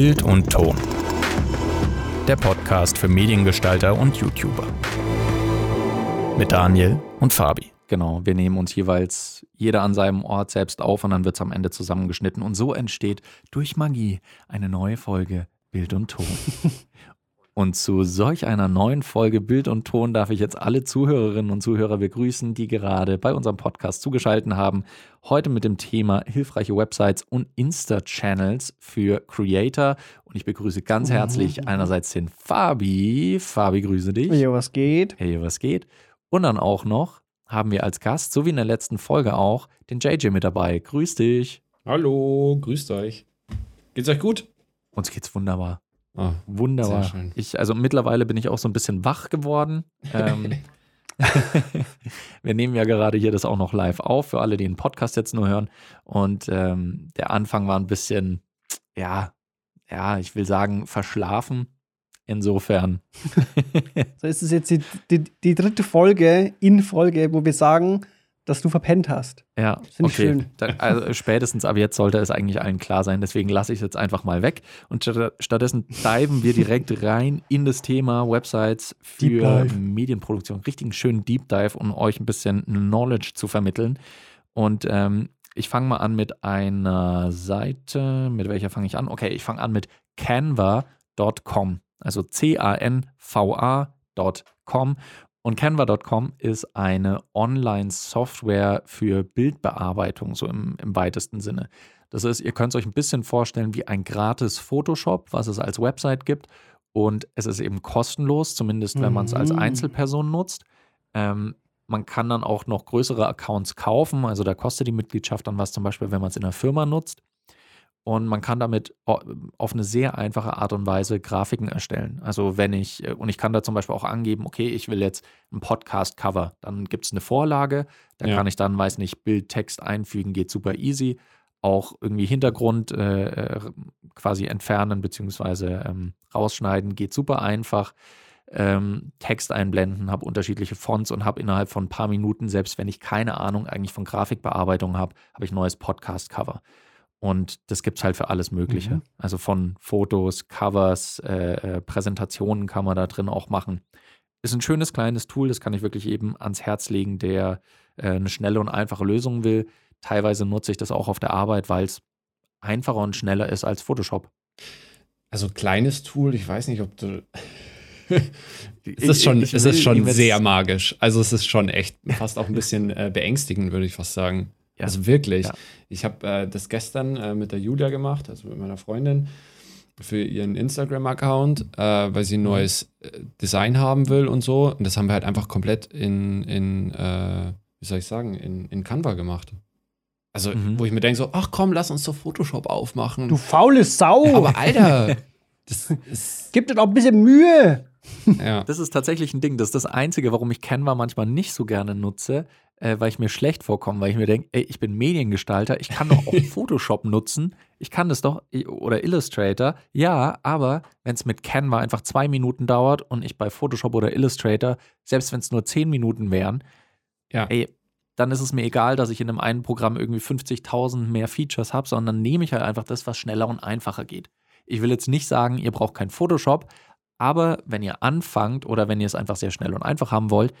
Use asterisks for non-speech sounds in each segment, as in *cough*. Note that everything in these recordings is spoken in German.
Bild und Ton. Der Podcast für Mediengestalter und YouTuber. Mit Daniel und Fabi. Genau, wir nehmen uns jeweils jeder an seinem Ort selbst auf und dann wird es am Ende zusammengeschnitten. Und so entsteht durch Magie eine neue Folge Bild und Ton. *laughs* Und zu solch einer neuen Folge Bild und Ton darf ich jetzt alle Zuhörerinnen und Zuhörer begrüßen, die gerade bei unserem Podcast zugeschaltet haben. Heute mit dem Thema hilfreiche Websites und Insta-Channels für Creator. Und ich begrüße ganz herzlich einerseits den Fabi. Fabi, grüße dich. Hey, was geht? Hey, was geht? Und dann auch noch haben wir als Gast, so wie in der letzten Folge auch, den JJ mit dabei. Grüß dich. Hallo, grüßt euch. Geht's euch gut? Uns geht's wunderbar. Ah, Wunderbar. Ich, also mittlerweile bin ich auch so ein bisschen wach geworden. Ähm, *laughs* *laughs* wir nehmen ja gerade hier das auch noch live auf, für alle, die den Podcast jetzt nur hören. Und ähm, der Anfang war ein bisschen, ja, ja, ich will sagen, verschlafen. Insofern. *laughs* So ist es jetzt die, die, die dritte Folge in Folge, wo wir sagen, dass du verpennt hast. Ja, Finde ich schön. Dann, also spätestens ab jetzt sollte es eigentlich allen klar sein. Deswegen lasse ich es jetzt einfach mal weg. Und statt- stattdessen diven wir direkt *laughs* rein in das Thema Websites für. Medienproduktion. Richtigen schönen Deep Dive, um euch ein bisschen Knowledge zu vermitteln. Und ähm, ich fange mal an mit einer Seite. Mit welcher fange ich an? Okay, ich fange an mit canva.com. Also C-A-N-V-A.com. Und Canva.com ist eine Online-Software für Bildbearbeitung, so im, im weitesten Sinne. Das ist, ihr könnt es euch ein bisschen vorstellen wie ein gratis Photoshop, was es als Website gibt. Und es ist eben kostenlos, zumindest wenn man es als Mhm. Einzelperson nutzt. Ähm, man kann dann auch noch größere Accounts kaufen. Also da kostet die Mitgliedschaft dann was, zum Beispiel, wenn man es in einer Firma nutzt. Und man kann damit o- auf eine sehr einfache Art und Weise Grafiken erstellen. Also wenn ich, äh, und ich kann da zum Beispiel auch angeben, okay, ich will jetzt ein Podcast-Cover. Dann gibt es eine Vorlage, da Ja. kann ich dann, weiß nicht, Bild, Text einfügen, geht super easy. Auch irgendwie Hintergrund äh, äh, quasi entfernen beziehungsweise ähm, rausschneiden, geht super einfach. Ähm, Text einblenden, habe unterschiedliche Fonts und habe innerhalb von ein paar Minuten, selbst wenn ich keine Ahnung eigentlich von Grafikbearbeitung habe, habe ich ein neues Podcast-Cover. Und das gibt es halt für alles Mögliche. Mhm. Also von Fotos, Covers, äh, äh, Präsentationen kann man da drin auch machen. Ist ein schönes kleines Tool, das kann ich wirklich eben ans Herz legen, der äh, eine schnelle und einfache Lösung will. Teilweise nutze ich das auch auf der Arbeit, weil es einfacher und schneller ist als Photoshop. Also kleines Tool, ich weiß nicht, ob du. *laughs* Es ist schon, ich es ist schon sehr magisch. Also es ist schon echt fast auch ein bisschen äh, beängstigend, würde ich fast sagen. Ja. Also wirklich. Ja. Ich habe äh, das gestern äh, mit der Julia gemacht, also mit meiner Freundin, für ihren Instagram-Account, äh, weil sie ein Mhm. neues äh, Design haben will und so. Und das haben wir halt einfach komplett in, in äh, wie soll ich sagen, in, in Canva gemacht. Also, Mhm. wo ich mir denke, so, ach komm, lass uns doch Photoshop aufmachen. Du faule Sau! Ja, aber Alter, *laughs* das ist. Gib dir doch ein bisschen Mühe! Ja. *laughs* Das ist tatsächlich ein Ding. Das ist das Einzige, warum ich Canva manchmal nicht so gerne nutze, äh, weil ich mir schlecht vorkomme, weil ich mir denke, ey, ich bin Mediengestalter, ich kann doch auch *laughs* Photoshop nutzen. Ich kann das doch, oder Illustrator. Ja, aber wenn es mit Canva einfach zwei Minuten dauert und ich bei Photoshop oder Illustrator, selbst wenn es nur zehn Minuten wären, Ja. ey, dann ist es mir egal, dass ich in einem einen Programm irgendwie 50.000 mehr Features habe, sondern nehme ich halt einfach das, was schneller und einfacher geht. Ich will jetzt nicht sagen, ihr braucht kein Photoshop, aber wenn ihr anfangt oder wenn ihr es einfach sehr schnell und einfach haben wollt,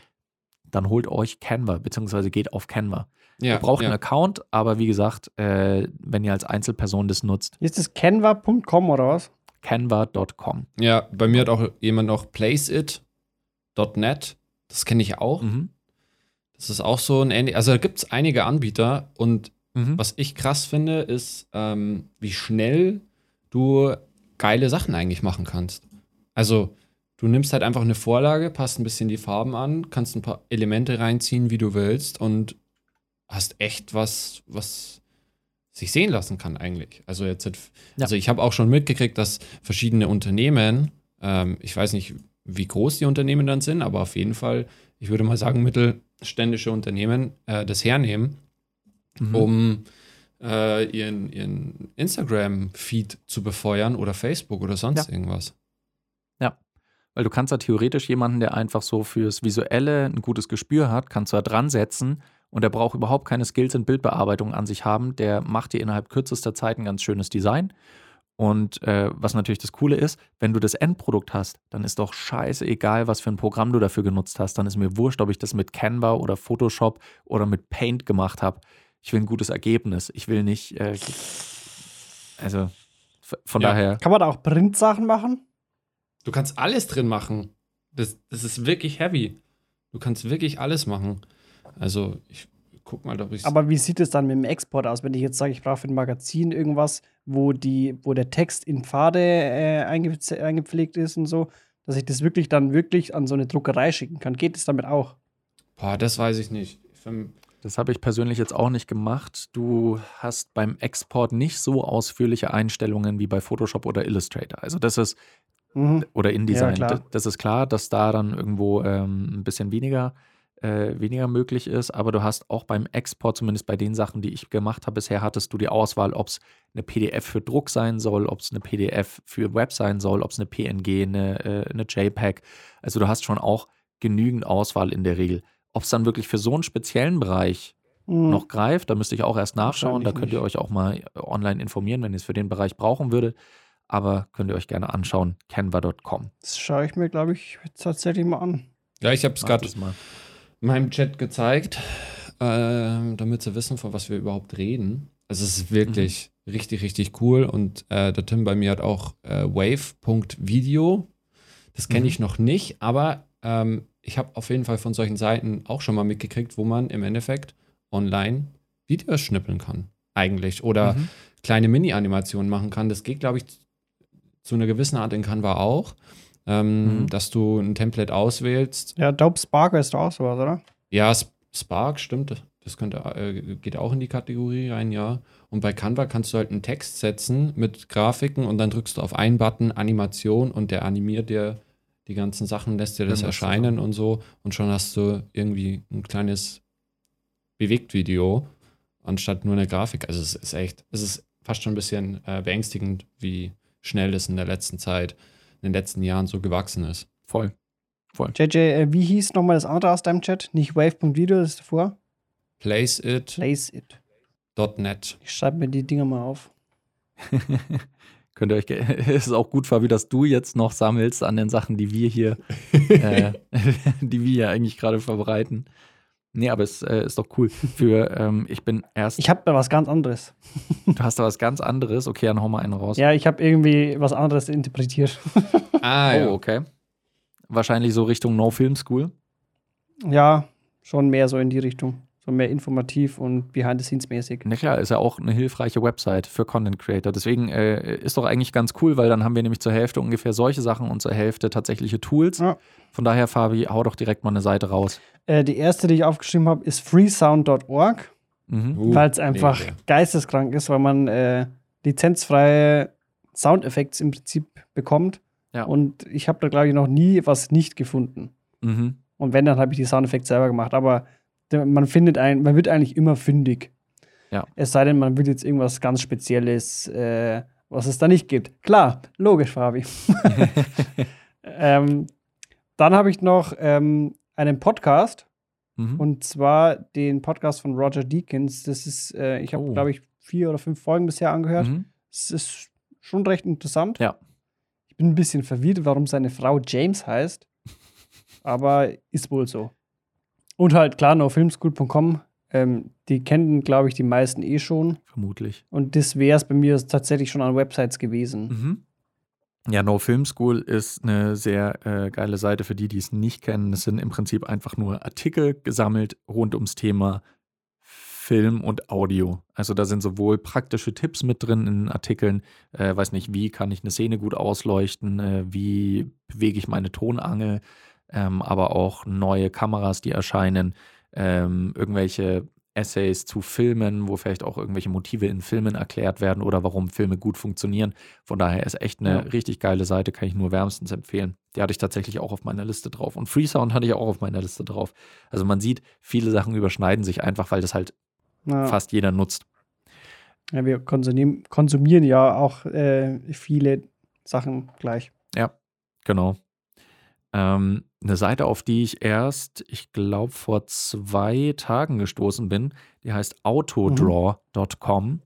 dann holt euch Canva, beziehungsweise geht auf Canva. ja, ihr braucht ja. einen Account, aber wie gesagt, äh, wenn ihr als Einzelperson das nutzt, Ist das canva.com oder was? canva.com. Ja, bei mir hat auch jemand noch placeit.net. Das kenne ich auch. Mhm. Das ist auch so ein ähnlich. Also da gibt es einige Anbieter und Mhm. was ich krass finde, ist, ähm, wie schnell du geile Sachen eigentlich machen kannst. Also, du nimmst halt einfach eine Vorlage, passt ein bisschen die Farben an, kannst ein paar Elemente reinziehen, wie du willst und hast echt was, was sich sehen lassen kann eigentlich. Also jetzt, hat- Ja. also ich habe auch schon mitgekriegt, dass verschiedene Unternehmen, ähm, ich weiß nicht, wie groß die Unternehmen dann sind, aber auf jeden Fall, ich würde mal sagen, mittelständische Unternehmen äh, das hernehmen, Mhm. um äh, ihren, ihren Instagram-Feed zu befeuern oder Facebook oder sonst Ja. irgendwas. Weil du kannst da theoretisch jemanden, der einfach so fürs Visuelle ein gutes Gespür hat, kannst du da dran setzen und der braucht überhaupt keine Skills in Bildbearbeitung an sich haben. Der macht dir innerhalb kürzester Zeit ein ganz schönes Design Und äh, was natürlich das Coole ist, wenn du das Endprodukt hast, dann ist doch scheiße egal, was für ein Programm du dafür genutzt hast. Dann ist mir wurscht, ob ich das mit Canva oder Photoshop oder mit Paint gemacht habe. Ich will ein gutes Ergebnis. Ich will nicht, äh, also von Ja. daher, Kann man da auch Printsachen machen? Du kannst alles drin machen. Das, das ist wirklich heavy. Du kannst wirklich alles machen. Also, ich guck mal, ob ich Aber wie sieht es dann mit dem Export aus, wenn ich jetzt sage, ich brauche für ein Magazin irgendwas, wo, die, wo der Text in Pfade äh, einge eingepflegt ist und so, dass ich das wirklich dann wirklich an so eine Druckerei schicken kann? Geht es damit auch? Boah, das weiß ich nicht. Für- das habe ich persönlich jetzt auch nicht gemacht. Du hast beim Export nicht so ausführliche Einstellungen wie bei Photoshop oder Illustrator. Also das ist Mhm. oder InDesign. D- das ist klar, dass da dann irgendwo ähm, ein bisschen weniger, äh, weniger möglich ist, aber du hast auch beim Export, zumindest bei den Sachen, die ich gemacht habe bisher, hattest du die Auswahl, ob es eine PDF für Druck sein soll, ob es eine PDF für Web sein soll, ob es eine PNG, eine, äh, eine JPEG. Also du hast schon auch genügend Auswahl in der Regel. Ob es dann wirklich für so einen speziellen Bereich Mhm. noch greift, da müsste ich auch erst nachschauen. Da könnt ihr euch auch mal online informieren, wenn ihr es für den Bereich brauchen würdet. Aber könnt ihr euch gerne anschauen, canva.com. Das schaue ich mir, glaube ich, tatsächlich mal an. Ja, ich habe es gerade meinem Chat gezeigt, ähm, damit sie wissen, von was wir überhaupt reden. Also es ist wirklich richtig, richtig cool. Und äh, der Tim bei mir hat auch äh, wave.video. Das kenne Mhm. ich noch nicht, aber ähm, ich habe auf jeden Fall von solchen Seiten auch schon mal mitgekriegt, wo man im Endeffekt online Videos schnippeln kann. Eigentlich. Oder Mhm. kleine Mini-Animationen machen kann. Das geht, glaube ich, zu einer gewissen Art in Canva auch. Ähm, Mhm. Dass du ein Template auswählst, Ja, Dope Sparker ist auch sowas, oder? ja, Sp- Spark, stimmt. Das könnte, äh, geht auch in die Kategorie rein, ja. Und bei Canva kannst du halt einen Text setzen mit Grafiken und dann drückst du auf einen Button Animation und der animiert dir die ganzen Sachen, lässt dir das Irgendwas erscheinen davon. und so. Und schon hast du irgendwie ein kleines Bewegtvideo anstatt nur eine Grafik. Also es ist echt, es ist fast schon ein bisschen äh, beängstigend, wie schnell das in der letzten Zeit, in den letzten Jahren so gewachsen ist. Voll. JJ, äh, wie hieß nochmal das andere aus deinem Chat? Nicht Wave.video, das ist davor? Placeit.net. Place it. Ich schreibe mir die Dinger mal auf. *laughs* Könnt ihr euch, es *laughs* ist auch gut, Fabi, dass du jetzt noch sammelst an den Sachen, die wir hier, äh, *laughs* die wir hier eigentlich gerade verbreiten. Nee, aber es äh, ist doch cool. Für, *laughs* ähm, ich bin erst, Ich habe da was ganz anderes. *laughs* du hast da was ganz anderes. Okay, dann hau mal einen raus. Ja, ich habe irgendwie was anderes interpretiert. Ah, *laughs* oh, ja. okay. Wahrscheinlich so Richtung No Film School. ja, schon mehr so in die Richtung. So mehr informativ und behind-the-scenes-mäßig. Na klar, ist ja auch eine hilfreiche Website für Content Creator. Deswegen äh, ist doch eigentlich ganz cool, weil dann haben wir nämlich zur Hälfte ungefähr solche Sachen und zur Hälfte tatsächliche Tools. Ja. Von daher, Fabi, hau doch direkt mal eine Seite raus. Äh, die erste, die ich aufgeschrieben habe, ist freesound.org, Mhm. Uh, weil es einfach mega. geisteskrank ist, weil man äh, lizenzfreie Soundeffekte im Prinzip bekommt. Ja. Und ich habe da, glaube ich, noch nie was nicht gefunden. Mhm. Und wenn, dann habe ich die Soundeffekte selber gemacht. Aber man findet ein, man wird eigentlich immer fündig. Ja. Es sei denn, man will jetzt irgendwas ganz Spezielles, äh, was es da nicht gibt. Klar, logisch, Fabi. *laughs* *laughs* ähm, dann habe ich noch ähm, einen Podcast. Mhm. Und zwar den Podcast von Roger Deakins. Das ist, äh, ich habe, Oh. glaube ich, vier oder fünf Folgen bisher angehört. Mhm. Es ist schon recht interessant. Ja. Ich bin ein bisschen verwirrt, warum seine Frau James heißt. *laughs* Aber ist wohl so. Und halt klar, nofilmschool.com. Ähm, die kennen, glaube ich, die meisten eh schon. Vermutlich. Und das wäre es bei mir tatsächlich schon an Websites gewesen. Mhm. Ja, No Film School ist eine sehr äh, geile Seite für die, die es nicht kennen. Es sind im Prinzip einfach nur Artikel gesammelt rund ums Thema Film und Audio. Also da sind sowohl praktische Tipps mit drin in den Artikeln, äh, weiß nicht, wie kann ich eine Szene gut ausleuchten, äh, wie bewege ich meine Tonangel, ähm, aber auch neue Kameras, die erscheinen, ähm, irgendwelche Essays zu Filmen, wo vielleicht auch irgendwelche Motive in Filmen erklärt werden oder warum Filme gut funktionieren. Von daher ist echt eine Ja. richtig geile Seite, kann ich nur wärmstens empfehlen. Die hatte ich tatsächlich auch auf meiner Liste drauf. Und Freesound hatte ich auch auf meiner Liste drauf. Also man sieht, viele Sachen überschneiden sich einfach, weil das halt Ja. fast jeder nutzt. Ja, wir konsumieren, konsumieren ja auch äh, viele Sachen gleich. Genau. Ähm, eine Seite, auf die ich erst, ich glaube, vor zwei Tagen gestoßen bin, die heißt autodraw.com.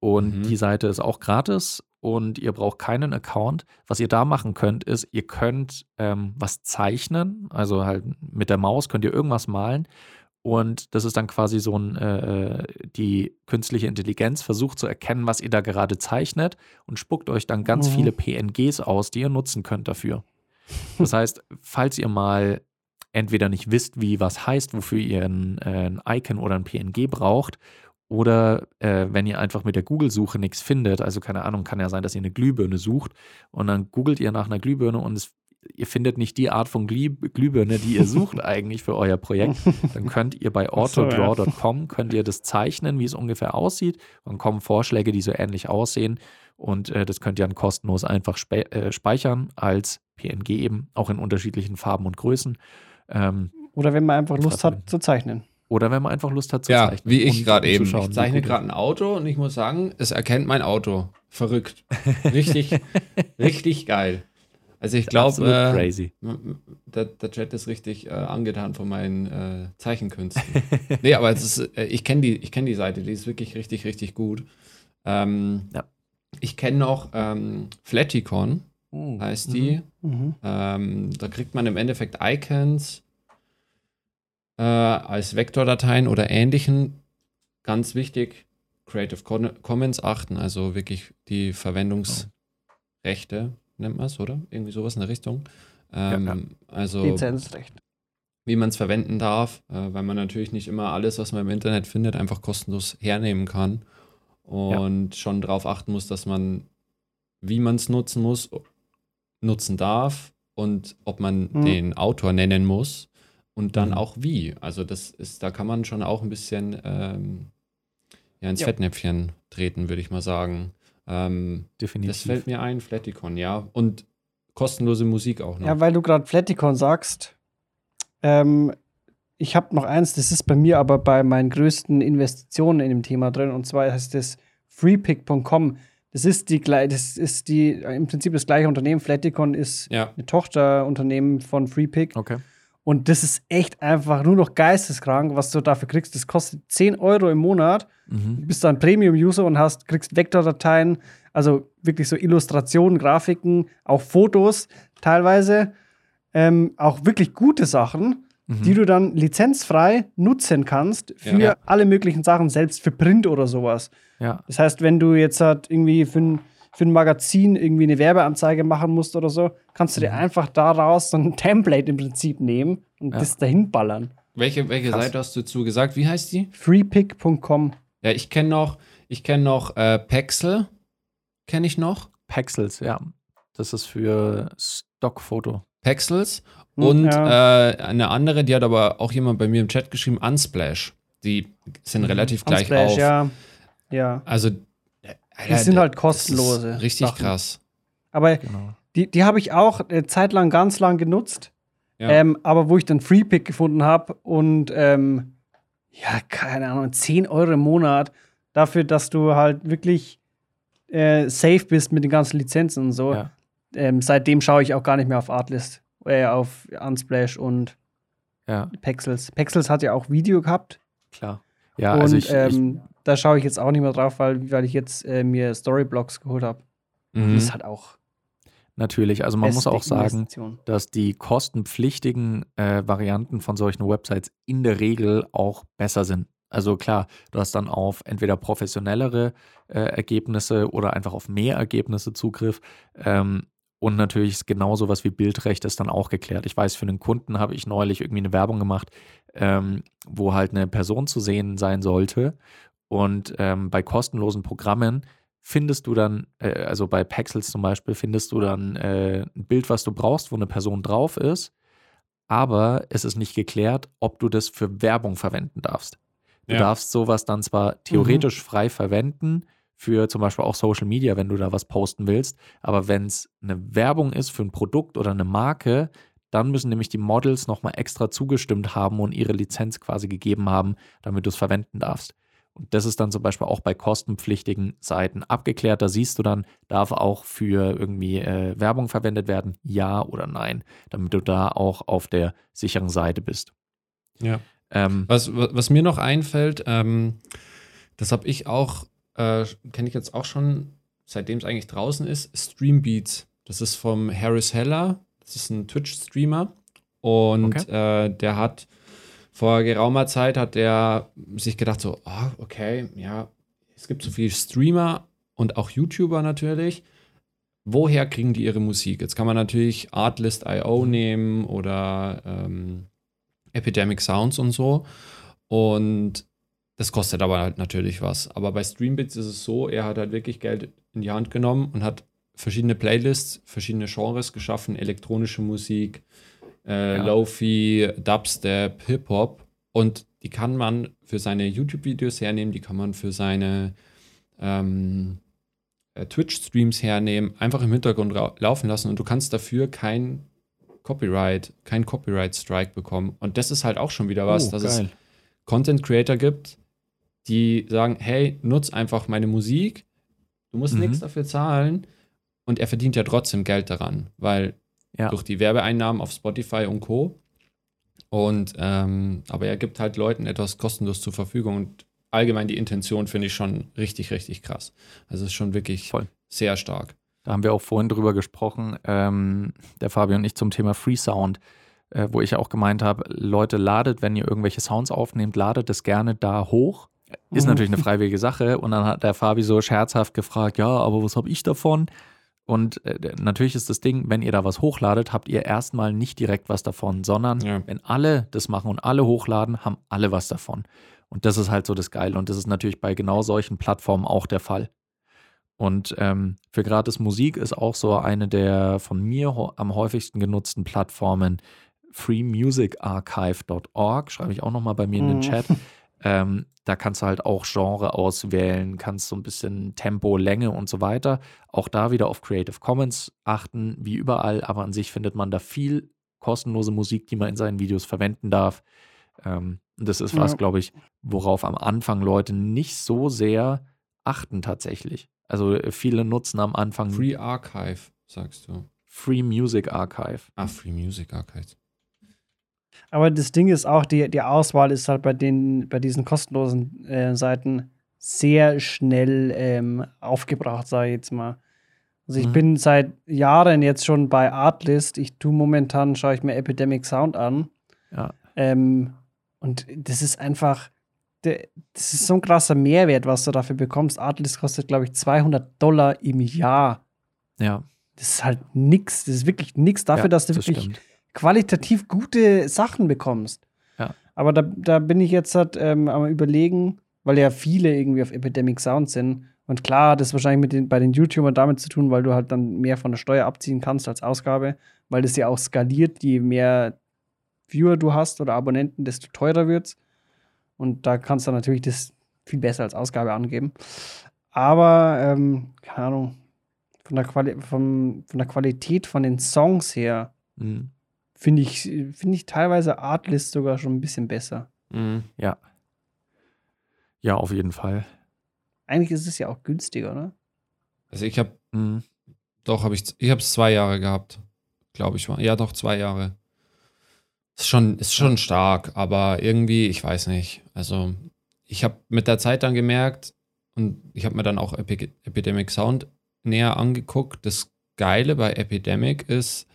Und Mhm. die Seite ist auch gratis und ihr braucht keinen Account. Was ihr da machen könnt, ist, ihr könnt ähm, was zeichnen, also halt mit der Maus könnt ihr irgendwas malen und das ist dann quasi so ein, äh, die künstliche Intelligenz versucht zu erkennen, was ihr da gerade zeichnet und spuckt euch dann ganz Mhm. viele PNGs aus, die ihr nutzen könnt dafür. Das heißt, falls ihr mal entweder nicht wisst, wie was heißt, wofür ihr ein, äh, ein Icon oder ein PNG braucht, oder äh, wenn ihr einfach mit der Google-Suche nichts findet, also keine Ahnung, kann ja sein, dass ihr eine Glühbirne sucht und dann googelt ihr nach einer Glühbirne und es, ihr findet nicht die Art von Glüh Glühbirne, die ihr sucht *laughs* eigentlich für euer Projekt, dann könnt ihr bei autodraw.com könnt ihr das zeichnen, wie es ungefähr aussieht. Dann kommen Vorschläge, die so ähnlich aussehen und äh, das könnt ihr dann kostenlos einfach spe äh, speichern als PNG eben, auch in unterschiedlichen Farben und Größen. Ähm, Oder wenn man einfach Lust hat zu zeichnen. oder wenn man einfach Lust hat zu Ja, zeichnen. wie ich gerade eben. Ich zeichne gerade ein Auto und ich muss sagen, es erkennt mein Auto. Verrückt. Richtig, *laughs* richtig geil. Also ich glaube, äh, crazy. der, der Chat ist richtig äh, angetan von meinen äh, Zeichenkünsten. *laughs* nee, aber es ist, äh, ich kenne die, ich kenn die Seite, die ist wirklich richtig, richtig gut. Ähm, Ja. Ich kenne noch ähm, Flaticon, heißt die. Mhm. Ähm, da kriegt man im Endeffekt Icons äh, als Vektordateien oder ähnlichen. Ganz wichtig, Creative Commons achten, also wirklich die Verwendungsrechte, nennt man es, oder? Irgendwie sowas in der Richtung. Ähm, Ja, Also Lizenzrecht. wie man es verwenden darf, äh, weil man natürlich nicht immer alles, was man im Internet findet, einfach kostenlos hernehmen kann und schon darauf achten muss, dass man, wie man es nutzen muss, nutzen darf und ob man Mhm. den Autor nennen muss und dann Mhm. auch wie. Also das ist, da kann man schon auch ein bisschen ähm, ja, ins Ja. Fettnäpfchen treten, würde ich mal sagen. Ähm, Definitiv. das fällt mir ein, Flaticon, ja. Und kostenlose Musik auch noch. Ja, weil du gerade Flaticon sagst. Ähm, ich habe noch eins, das ist bei mir aber bei meinen größten Investitionen in dem Thema drin. Und zwar heißt das freepick.com. Das ist die das ist die im Prinzip das gleiche Unternehmen. Flaticon ist ja. eine Tochterunternehmen von Freepick. okay. Und das ist echt einfach nur noch geisteskrank, was du dafür kriegst. Das kostet 10 Euro im Monat. Mhm. Du bist dann Premium-User und hast, kriegst Vektordateien, also wirklich so Illustrationen, Grafiken, auch Fotos teilweise. Ähm, auch wirklich gute Sachen, Mhm. die du dann lizenzfrei nutzen kannst für Ja. alle möglichen Sachen, selbst für Print oder sowas. Ja. Das heißt, wenn du jetzt halt irgendwie für ein, für ein Magazin irgendwie eine Werbeanzeige machen musst oder so, kannst du dir einfach daraus so ein *laughs* Template im Prinzip nehmen und Mhm. Ja. das dahin ballern. Welche, welche Krass. Seite hast du dazu gesagt? Wie heißt die? Freepick.com. Ja, ich kenne noch, ich kenne noch äh, Pexel, kenne ich noch. Pexels, ja. Das ist für Stockfoto. Pexels. Hm, Und ja. äh, eine andere, die hat aber auch jemand bei mir im Chat geschrieben, Unsplash. Die sind Mhm. relativ gleich Unsplash, auf. ja. Ja. Also, Die sind halt kostenlose richtig Sachen. krass. Aber Genau. die, die habe ich auch eine Zeit lang ganz lang genutzt. Ja. Ähm, aber wo ich dann Freepick gefunden habe und ähm, ja, keine Ahnung, 10 Euro im Monat dafür, dass du halt wirklich äh, safe bist mit den ganzen Lizenzen und so. Ja. Ähm, seitdem schaue ich auch gar nicht mehr auf Artlist, äh, auf Unsplash und Ja, Pexels. Pexels hat ja auch Video gehabt. klar. Ja, und also ich, ähm, da schaue ich jetzt auch nicht mehr drauf, weil, weil ich jetzt äh, mir Storyblocks geholt habe. Mhm. Das ist halt auch. ich natürlich, also man muss auch sagen, dass die kostenpflichtigen äh, Varianten von solchen Websites in der Regel auch besser sind. Also klar, du hast dann auf entweder professionellere äh, Ergebnisse oder einfach auf mehr Ergebnisse Zugriff. Ähm, und natürlich ist genau sowas wie Bildrecht ist dann auch geklärt. Ich weiß, für einen Kunden habe ich neulich irgendwie eine Werbung gemacht, ähm, wo halt eine Person zu sehen sein sollte. Und ähm, bei kostenlosen Programmen findest du dann, äh, also bei Pexels zum Beispiel, findest du dann äh, ein Bild, was du brauchst, wo eine Person drauf ist, aber es ist nicht geklärt, ob du das für Werbung verwenden darfst. Du Ja. darfst sowas dann zwar theoretisch frei verwenden, für zum Beispiel auch Social Media, wenn du da was posten willst, aber wenn es eine Werbung ist für ein Produkt oder eine Marke, dann müssen nämlich die Models nochmal extra zugestimmt haben und ihre Lizenz quasi gegeben haben, damit du es verwenden darfst. Und das ist dann zum Beispiel auch bei kostenpflichtigen Seiten abgeklärt. Da siehst du dann, darf auch für irgendwie äh, Werbung verwendet werden, ja oder nein, damit du da auch auf der sicheren Seite bist. Ja. Ähm, Was, was mir noch einfällt, ähm, das habe ich auch, äh, kenne ich jetzt auch schon seitdem es eigentlich draußen ist, Stream Beats. Das ist vom Harris Heller. Das ist ein Twitch-Streamer. Und Okay. äh, der hat vor geraumer Zeit hat der sich gedacht, so, ah, okay, ja, es gibt so viele Streamer und auch YouTuber natürlich. Woher kriegen die ihre Musik? Jetzt kann man natürlich Artlist.io nehmen oder ähm, Epidemic Sounds und so. Und das kostet aber halt natürlich was. Aber bei Streambits ist es so, er hat halt wirklich Geld in die Hand genommen und hat verschiedene Playlists, verschiedene Genres geschaffen, elektronische Musik, äh, Ja. Lo-Fi, Dubstep, Hip-Hop. Und die kann man für seine YouTube-Videos hernehmen, die kann man für seine ähm, äh, Twitch-Streams hernehmen, einfach im Hintergrund laufen lassen und du kannst dafür kein Copyright, kein Copyright-Strike bekommen. Und das ist halt auch schon wieder was, Oh, dass es geil. Content Creator gibt, die sagen, hey, nutz einfach meine Musik, du musst Mhm. nichts dafür zahlen und er verdient ja trotzdem Geld daran, weil Ja. durch die Werbeeinnahmen auf Spotify und Co. Und ähm, aber er gibt halt Leuten etwas kostenlos zur Verfügung und allgemein die Intention finde ich schon richtig, richtig krass. Also es ist schon wirklich Voll. sehr stark. Da haben wir auch vorhin drüber gesprochen, ähm, der Fabio und ich zum Thema Free Sound, äh, wo ich auch gemeint habe, Leute, ladet, wenn ihr irgendwelche Sounds aufnehmt, ladet es gerne da hoch. Ist Mhm. natürlich eine freiwillige Sache. Und dann hat der Fabi so scherzhaft gefragt, ja, aber was habe ich davon? Und äh, natürlich ist das Ding, wenn ihr da was hochladet, habt ihr erstmal nicht direkt was davon, sondern Ja. wenn alle das machen und alle hochladen, haben alle was davon. Und das ist halt so das Geile. Und das ist natürlich bei genau solchen Plattformen auch der Fall. Und ähm, für gratis Musik ist auch so eine der von mir am häufigsten genutzten Plattformen freemusicarchive.org, schreibe ich auch nochmal bei mir in den Mhm. Chat. *laughs* Ähm, da kannst du halt auch Genre auswählen, kannst so ein bisschen Tempo, Länge und so weiter. Auch da wieder auf Creative Commons achten, wie überall, aber an sich findet man da viel kostenlose Musik, die man in seinen Videos verwenden darf. Ähm, und das ist was, Ja. glaube ich, worauf am Anfang Leute nicht so sehr achten tatsächlich. Also äh, viele nutzen am Anfang Free Archive, sagst du. Free Music Archive. Ah, Free Music Archive. Aber das Ding ist auch, die, die Auswahl ist halt bei, den, bei diesen kostenlosen äh, Seiten sehr schnell ähm, aufgebraucht, sage ich jetzt mal. Also ich Mhm. bin seit Jahren jetzt schon bei Artlist. Ich tue momentan, schaue ich mir Epidemic Sound an. Ja. Ähm, und das ist einfach, das ist so ein krasser Mehrwert, was du dafür bekommst. Artlist kostet, glaube ich, 200 Dollar im Jahr. Ja, Das ist halt nix. Das ist wirklich nix dafür, ja, dass du das wirklich stimmt. Qualitativ gute Sachen bekommst. Ja. Aber da, da bin ich jetzt halt ähm, am überlegen, weil ja viele irgendwie auf Epidemic Sound sind. Und klar hat es wahrscheinlich mit den, bei den YouTubern damit zu tun, weil du halt dann mehr von der Steuer abziehen kannst als Ausgabe, weil das ja auch skaliert, je mehr Viewer du hast oder Abonnenten, desto teurer wird's. Und da kannst du natürlich das viel besser als Ausgabe angeben. Aber, ähm, keine Ahnung, von der, Quali vom, von der Qualität von den Songs her, Mhm. Finde ich, finde ich teilweise Artlist sogar schon ein bisschen besser. Mhm. Ja. Ja, auf jeden Fall. Eigentlich ist es ja auch günstiger, ne? Also ich habe, Mhm. doch, habe ich, ich habe es zwei Jahre gehabt, glaube ich. war- Ja, doch, zwei Jahre. Ist schon, ist schon stark, aber irgendwie, ich weiß nicht. Also ich habe mit der Zeit dann gemerkt und ich habe mir dann auch Epi Epidemic Sound näher angeguckt. Das Geile bei Epidemic ist,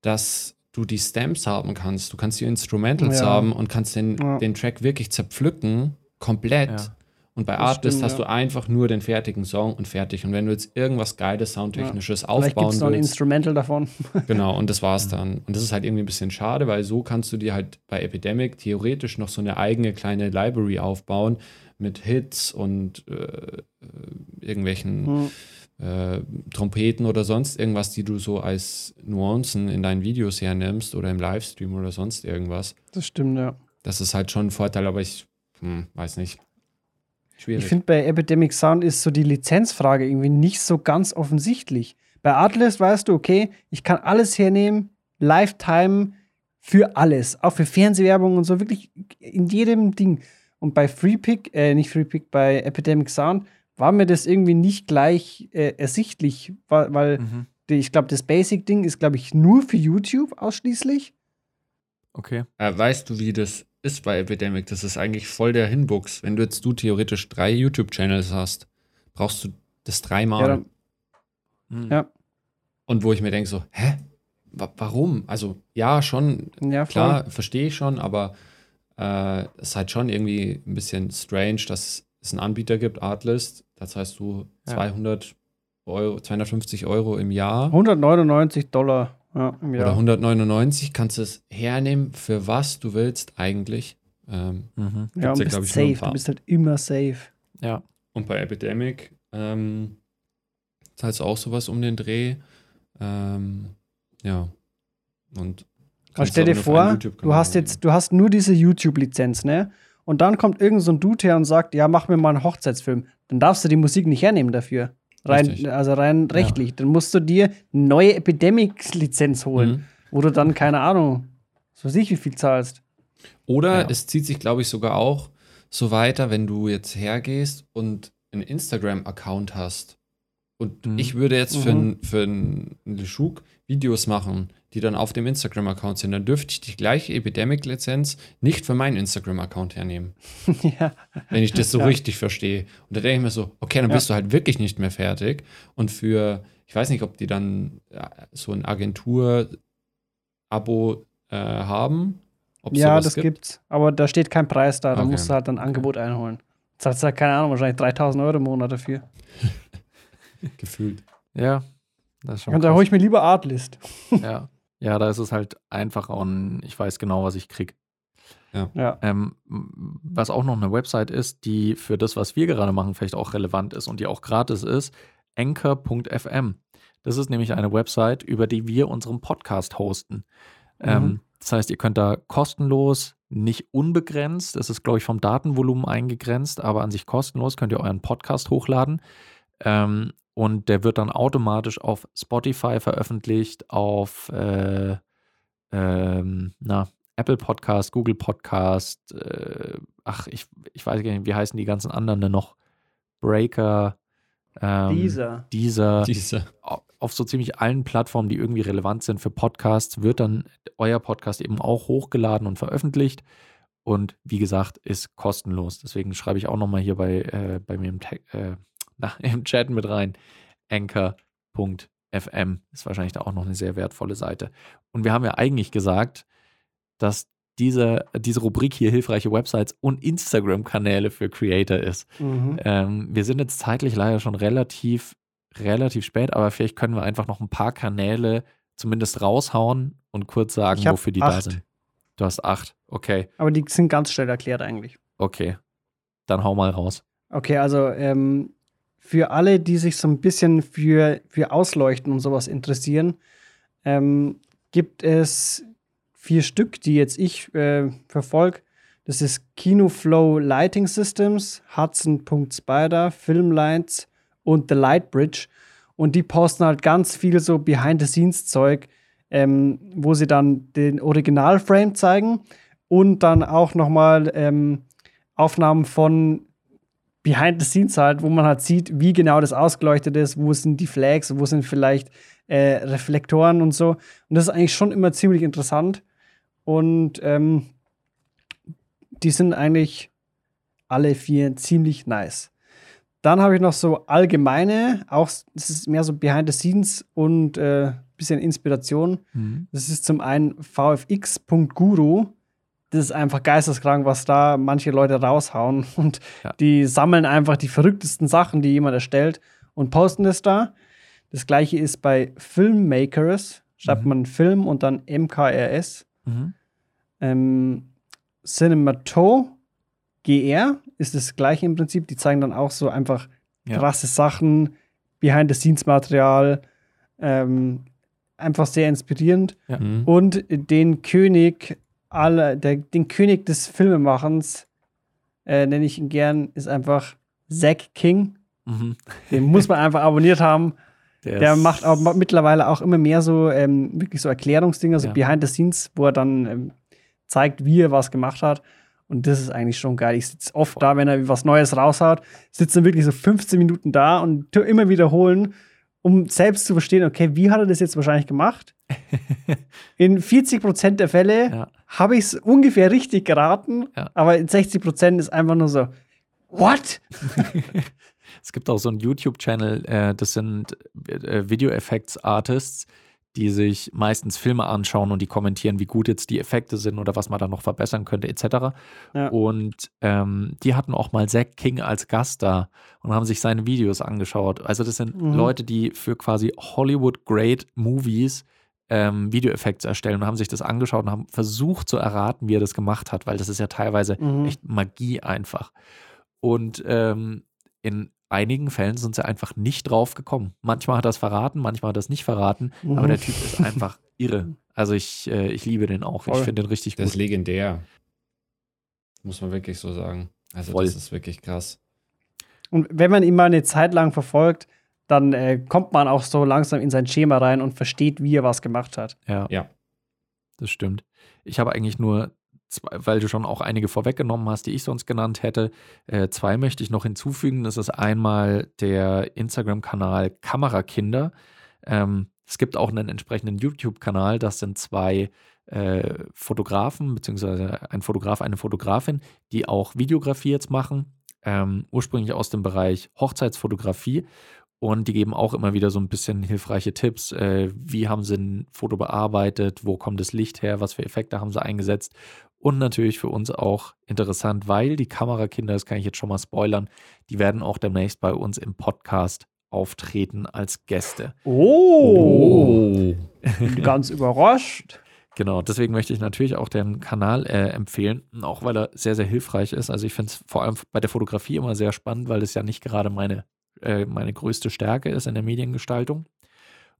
dass du die Stamps haben kannst. Du kannst die Instrumentals Ja. haben und kannst den, Ja. den Track wirklich zerpflücken, komplett. Ja. Und bei Das Artlist stimmt, hast ja. du einfach nur den fertigen Song und fertig. Und wenn du jetzt irgendwas Geiles, Soundtechnisches Vielleicht gibt aufbauen es noch ein willst, Instrumental davon. *laughs* genau, und das war's dann. Und das ist halt irgendwie ein bisschen schade, weil so kannst du dir halt bei Epidemic theoretisch noch so eine eigene kleine Library aufbauen mit Hits und äh, äh, irgendwelchen. Äh, Trompeten oder sonst irgendwas, die du so als Nuancen in deinen Videos hernimmst oder im Livestream oder sonst irgendwas. Das stimmt, ja. Das ist halt schon ein Vorteil, aber ich hm, weiß nicht. Schwierig. Ich finde, bei Epidemic Sound ist so die Lizenzfrage irgendwie nicht so ganz offensichtlich. Bei Artlist weißt du, okay, ich kann alles hernehmen, Lifetime für alles, auch für Fernsehwerbung und so, wirklich in jedem Ding. Und bei FreePick, äh, nicht FreePick, bei Epidemic Sound war mir das irgendwie nicht gleich äh, ersichtlich, weil, weil Mhm. die, ich glaube, das Basic-Ding ist, glaube ich, nur für YouTube ausschließlich. Okay. Äh, weißt du, wie das ist bei Epidemic? Das ist eigentlich voll der Hinbuchs. Wenn du jetzt du theoretisch drei YouTube-Channels hast, brauchst du das dreimal. Ja, Mhm. Ja. Und wo ich mir denke so, hä? Wa warum? Also ja, schon, Ja, klar, verstehe ich schon, aber äh, es ist halt schon irgendwie ein bisschen strange, dass es einen Anbieter gibt, Artlist, da zahlst du Ja. 200 Euro, 250 Euro im Jahr 199 Dollar ja, im oder Jahr. 199, kannst du es hernehmen, für was du willst eigentlich. Ähm, Mhm. Ja, und ja, bist safe. Du bist halt immer safe. Ja. Und bei Epidemic ähm, zahlst du auch sowas um den Dreh. Ähm, ja. Und kannst stell dir vor, du hast jetzt, du hast nur diese YouTube-Lizenz, ne? Und dann kommt irgend so ein Dude her und sagt, ja, mach mir mal einen Hochzeitsfilm. Dann darfst du die Musik nicht hernehmen dafür. Rein, Richtig. also rein rechtlich. Dann musst du dir eine neue Epidemic-Lizenz holen, Mhm. wo du dann, keine Ahnung, so weiß ich, wie viel zahlst. Oder Ja. es zieht sich, glaube ich, sogar auch so weiter, wenn du jetzt hergehst und einen Instagram-Account hast. Und Mhm. ich würde jetzt für, Mhm. für einen Leschuk Videos machen, die dann auf dem Instagram-Account sind. Dann dürfte ich die gleiche Epidemic-Lizenz nicht für meinen Instagram-Account hernehmen. *laughs* ja. wenn ich das so Ja. richtig verstehe. Und da denke ich mir so, okay, dann Ja. bist du halt wirklich nicht mehr fertig. Und für, ich weiß nicht, ob die dann ja, so ein Agentur-Abo äh, haben. Ob ja, sowas das gibt. gibt's. Aber da steht kein Preis da. Da Okay. musst du halt ein Angebot einholen. Zahlst halt, keine Ahnung, wahrscheinlich 3000 Euro im Monat dafür. *laughs* Gefühlt. Ja. Das ist schon Und da hole ich mir lieber Artlist. *laughs* ja. ja, da ist es halt einfacher und ich weiß genau, was ich krieg. Ja. Ähm, m- was auch noch eine Website ist, die für das, was wir gerade machen, vielleicht auch relevant ist und die auch gratis ist, anchor.fm. Das ist nämlich eine Website, über die wir unseren Podcast hosten. Ähm, Mhm. das heißt, ihr könnt da kostenlos, nicht unbegrenzt, es ist, glaube ich, vom Datenvolumen eingegrenzt, aber an sich kostenlos, könnt ihr euren Podcast hochladen. Ähm, und der wird dann automatisch auf Spotify veröffentlicht, auf äh, ähm, na, Apple Podcast, Google Podcast, äh, ach, ich, ich weiß gar nicht, wie heißen die ganzen anderen denn noch? Breaker, ähm, Dieser. dieser, Diese. au- auf so ziemlich allen Plattformen, die irgendwie relevant sind für Podcasts, wird dann euer Podcast eben auch hochgeladen und veröffentlicht. Und wie gesagt, ist kostenlos. Deswegen schreibe ich auch nochmal hier bei, äh, bei mir im, Tag- äh, na, im Chat mit rein. Anchor.fm ist wahrscheinlich da auch noch eine sehr wertvolle Seite. Und wir haben ja eigentlich gesagt, dass diese, diese Rubrik hier hilfreiche Websites und Instagram-Kanäle für Creator ist. Mhm. Ähm, wir sind jetzt zeitlich leider schon relativ, relativ spät, aber vielleicht können wir einfach noch ein paar Kanäle zumindest raushauen und kurz sagen, wofür die da acht. sind. Du hast acht. Okay, Aber die sind ganz schnell erklärt eigentlich. okay. Dann hau mal raus. Okay, also ähm, für alle, die sich so ein bisschen für, für Ausleuchten und sowas interessieren, ähm, gibt es vier Stück, die jetzt ich äh, verfolge. Das ist Kinoflow Lighting Systems, Hudson.spider, Filmlights und The Light Bridge. Und die posten halt ganz viel so Behind-the-Scenes-Zeug, ähm, wo sie dann den Originalframe zeigen und dann auch noch mal ähm, Aufnahmen von Behind the Scenes halt, wo man halt sieht, wie genau das ausgeleuchtet ist, wo sind die Flags, wo sind vielleicht äh, Reflektoren und so. Und das ist eigentlich schon immer ziemlich interessant. Und ähm, die sind eigentlich alle vier ziemlich nice. Dann habe ich noch so allgemeine, auch das ist mehr so Behind the Scenes und äh, bisschen Inspiration. Das ist zum einen VFX.guru. Das ist einfach geisteskrank, was da manche Leute raushauen. *laughs* Und Ja. die sammeln einfach die verrücktesten Sachen, die jemand erstellt und posten das da. Das gleiche ist bei Filmmakers. Schreibt Mhm. man Film und dann MKRS. Mhm. Ähm, Cinemato GR ist das gleiche im Prinzip. Die zeigen dann auch so einfach Ja. krasse Sachen, Behind-the-Scenes-Material. Ähm, einfach sehr inspirierend. Mhm. Und den König aller, der, den König des Filmemachens, äh, nenne ich ihn gern, ist einfach Zack King. Mhm. Den muss man einfach abonniert haben. *laughs* Der ist- macht auch mittlerweile auch immer mehr so ähm, wirklich so Erklärungsdinger, so Ja. Behind the Scenes, wo er dann ähm, zeigt, wie er was gemacht hat. Und das ist eigentlich schon geil. Ich sitze oft da, wenn er was Neues raushaut, sitze dann wirklich so 15 Minuten da und immer wiederholen, um selbst zu verstehen, okay, wie hat er das jetzt wahrscheinlich gemacht? *laughs* In 40% der Fälle Ja. Habe ich es ungefähr richtig geraten, Ja. aber in 60% ist einfach nur so, what? *laughs* Es gibt auch so einen YouTube-Channel, äh, das sind äh, Video Effects Artists, die sich meistens Filme anschauen und die kommentieren, wie gut jetzt die Effekte sind oder was man da noch verbessern könnte, etc. Ja. Und ähm, die hatten auch mal Zack King als Gast da und haben sich seine Videos angeschaut. Also das sind Mhm. Leute, die für quasi Hollywood Great Movies ähm, Videoeffekte erstellen und haben sich das angeschaut und haben versucht zu erraten, wie er das gemacht hat, weil das ist ja teilweise Mhm. echt Magie einfach. Und ähm, in einigen Fällen sind sie einfach nicht drauf gekommen. Manchmal hat er es verraten, manchmal hat er es nicht verraten, Mhm. aber der Typ ist einfach *laughs* irre. Also ich, äh, ich liebe den auch. Ich Voll. finde den richtig Das ist gut. legendär. Muss man wirklich so sagen. Also Voll. das ist wirklich krass. Und wenn man ihn mal eine Zeit lang verfolgt, dann äh, kommt man auch so langsam in sein Schema rein und versteht, wie er was gemacht hat. Ja. Ja. Das stimmt. Ich habe eigentlich nur zwei, weil du schon auch einige vorweggenommen hast, die ich sonst genannt hätte. Äh, zwei möchte ich noch hinzufügen. Das ist einmal der Instagram-Kanal Kamerakinder. Ähm, es gibt auch einen entsprechenden YouTube-Kanal. Das sind zwei äh, Fotografen, beziehungsweise ein Fotograf, eine Fotografin, die auch Videografie jetzt machen. Ähm, ursprünglich aus dem Bereich Hochzeitsfotografie. Und die geben auch immer wieder so ein bisschen hilfreiche Tipps. Äh, wie haben sie ein Foto bearbeitet? Wo kommt das Licht her? Was für Effekte haben sie eingesetzt? Und natürlich für uns auch interessant, weil die Kamerakinder, das kann ich jetzt schon mal spoilern, die werden auch demnächst bei uns im Podcast auftreten als Gäste. Oh, bin *laughs* ganz überrascht. Genau, deswegen möchte ich natürlich auch den Kanal äh, empfehlen, auch weil er sehr, sehr hilfreich ist. Also ich finde es vor allem bei der Fotografie immer sehr spannend, weil es ja nicht gerade meine, äh, meine größte Stärke ist in der Mediengestaltung.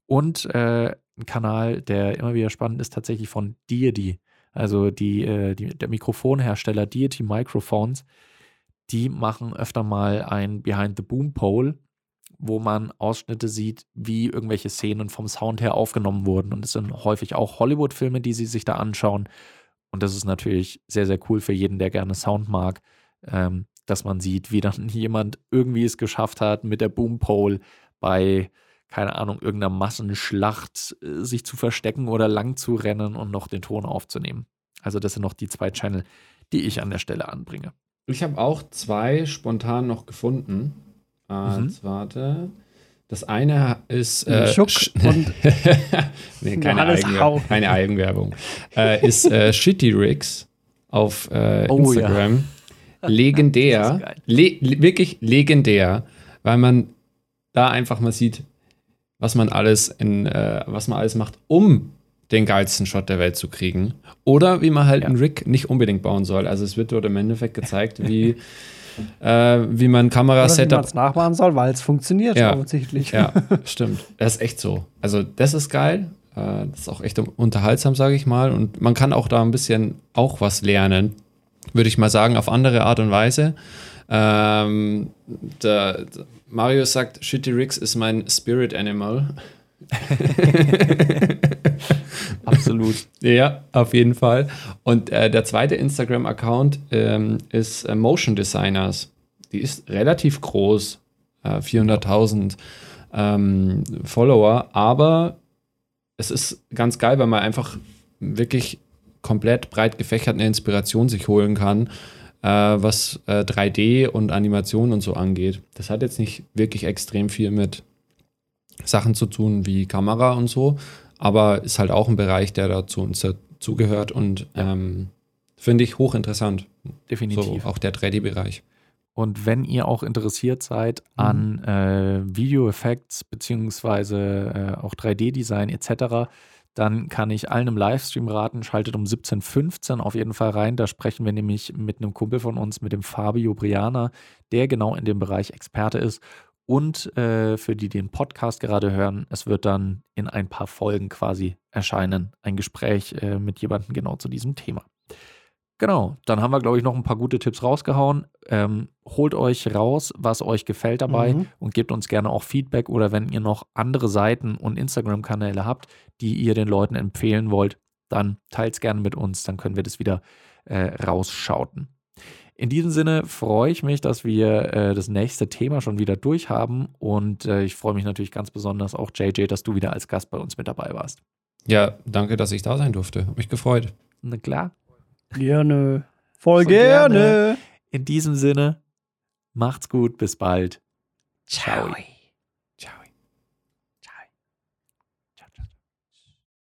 Und äh, ein Kanal, der immer wieder spannend ist, tatsächlich von Deity. Also die, äh, die, der Mikrofonhersteller Deity Microphones, die machen öfter mal ein Behind the Boom Pole, wo man Ausschnitte sieht, wie irgendwelche Szenen vom Sound her aufgenommen wurden. Und es sind häufig auch Hollywood-Filme, die sie sich da anschauen. Und das ist natürlich sehr, sehr cool für jeden, der gerne Sound mag, ähm, dass man sieht, wie dann *laughs* jemand irgendwie es geschafft hat, mit der Boompole bei, keine Ahnung, irgendeiner Massenschlacht äh, sich zu verstecken oder lang zu rennen und noch den Ton aufzunehmen. Also das sind noch die zwei Channel, die ich an der Stelle anbringe. Ich habe auch zwei spontan noch gefunden. Äh, Mhm. jetzt Warte. Das eine ist. Äh, Schuck Sch- und *laughs* nee, keine, Johannes Eigenwer Hau. keine Eigenwerbung. äh, ist äh, Shitty Rigs auf äh, Oh, Instagram. Legendär. Le wirklich legendär, weil man da einfach mal sieht, was man alles in, äh, was man alles macht, um den geilsten Shot der Welt zu kriegen. Oder wie man halt Ja. einen Rig nicht unbedingt bauen soll. Also es wird dort im Endeffekt gezeigt, wie, *laughs* äh, wie man oder wie man Kamerasetup es nachmachen soll, weil es funktioniert Ja. offensichtlich. ja, *laughs* stimmt. Das ist echt so. Also, das ist geil. Äh, Das ist auch echt unterhaltsam, sage ich mal. Und man kann auch da ein bisschen auch was lernen, würde ich mal sagen, auf andere Art und Weise. Ähm, der, der Marius sagt, Shitty Riggs ist mein Spirit Animal. *laughs* Absolut. Ja, auf jeden Fall. Und äh, der zweite Instagram-Account ähm, ist äh, Motion Designers. Die ist relativ groß, äh, 400.000 ähm, Follower, aber es ist ganz geil, weil man einfach wirklich komplett breit gefächert eine Inspiration sich holen kann, äh, was äh, 3D und Animation und so angeht. Das hat jetzt nicht wirklich extrem viel mit Sachen zu tun wie Kamera und so, aber ist halt auch ein Bereich, der dazu uns dazugehört und ähm, finde ich hochinteressant. Definitiv. So auch der 3D-Bereich. Und wenn ihr auch interessiert seid Mhm. an äh, Video-Effects beziehungsweise äh, auch 3D-Design etc., dann kann ich allen im Livestream raten, schaltet um 17.15 Uhr auf jeden Fall rein. Da sprechen wir nämlich mit einem Kumpel von uns, mit dem Fabio Briana, der genau in dem Bereich Experte ist. Und äh, für die, die den Podcast gerade hören, es wird dann in ein paar Folgen quasi erscheinen, ein Gespräch äh, mit jemandem genau zu diesem Thema. Genau, dann haben wir, glaube ich, noch ein paar gute Tipps rausgehauen. Ähm, holt euch raus, was euch gefällt dabei Mhm. und gebt uns gerne auch Feedback oder wenn ihr noch andere Seiten und Instagram-Kanäle habt, die ihr den Leuten empfehlen wollt, dann teilt es gerne mit uns, dann können wir das wieder äh, rausschauten. In diesem Sinne freue ich mich, dass wir äh, das nächste Thema schon wieder durch haben und äh, ich freue mich natürlich ganz besonders auch, JJ, dass du wieder als Gast bei uns mit dabei warst. Ja, danke, dass ich da sein durfte. Hab mich gefreut. Na klar. Gerne. Voll Voll gerne. gerne. In diesem Sinne, macht's gut, bis bald. Ciao.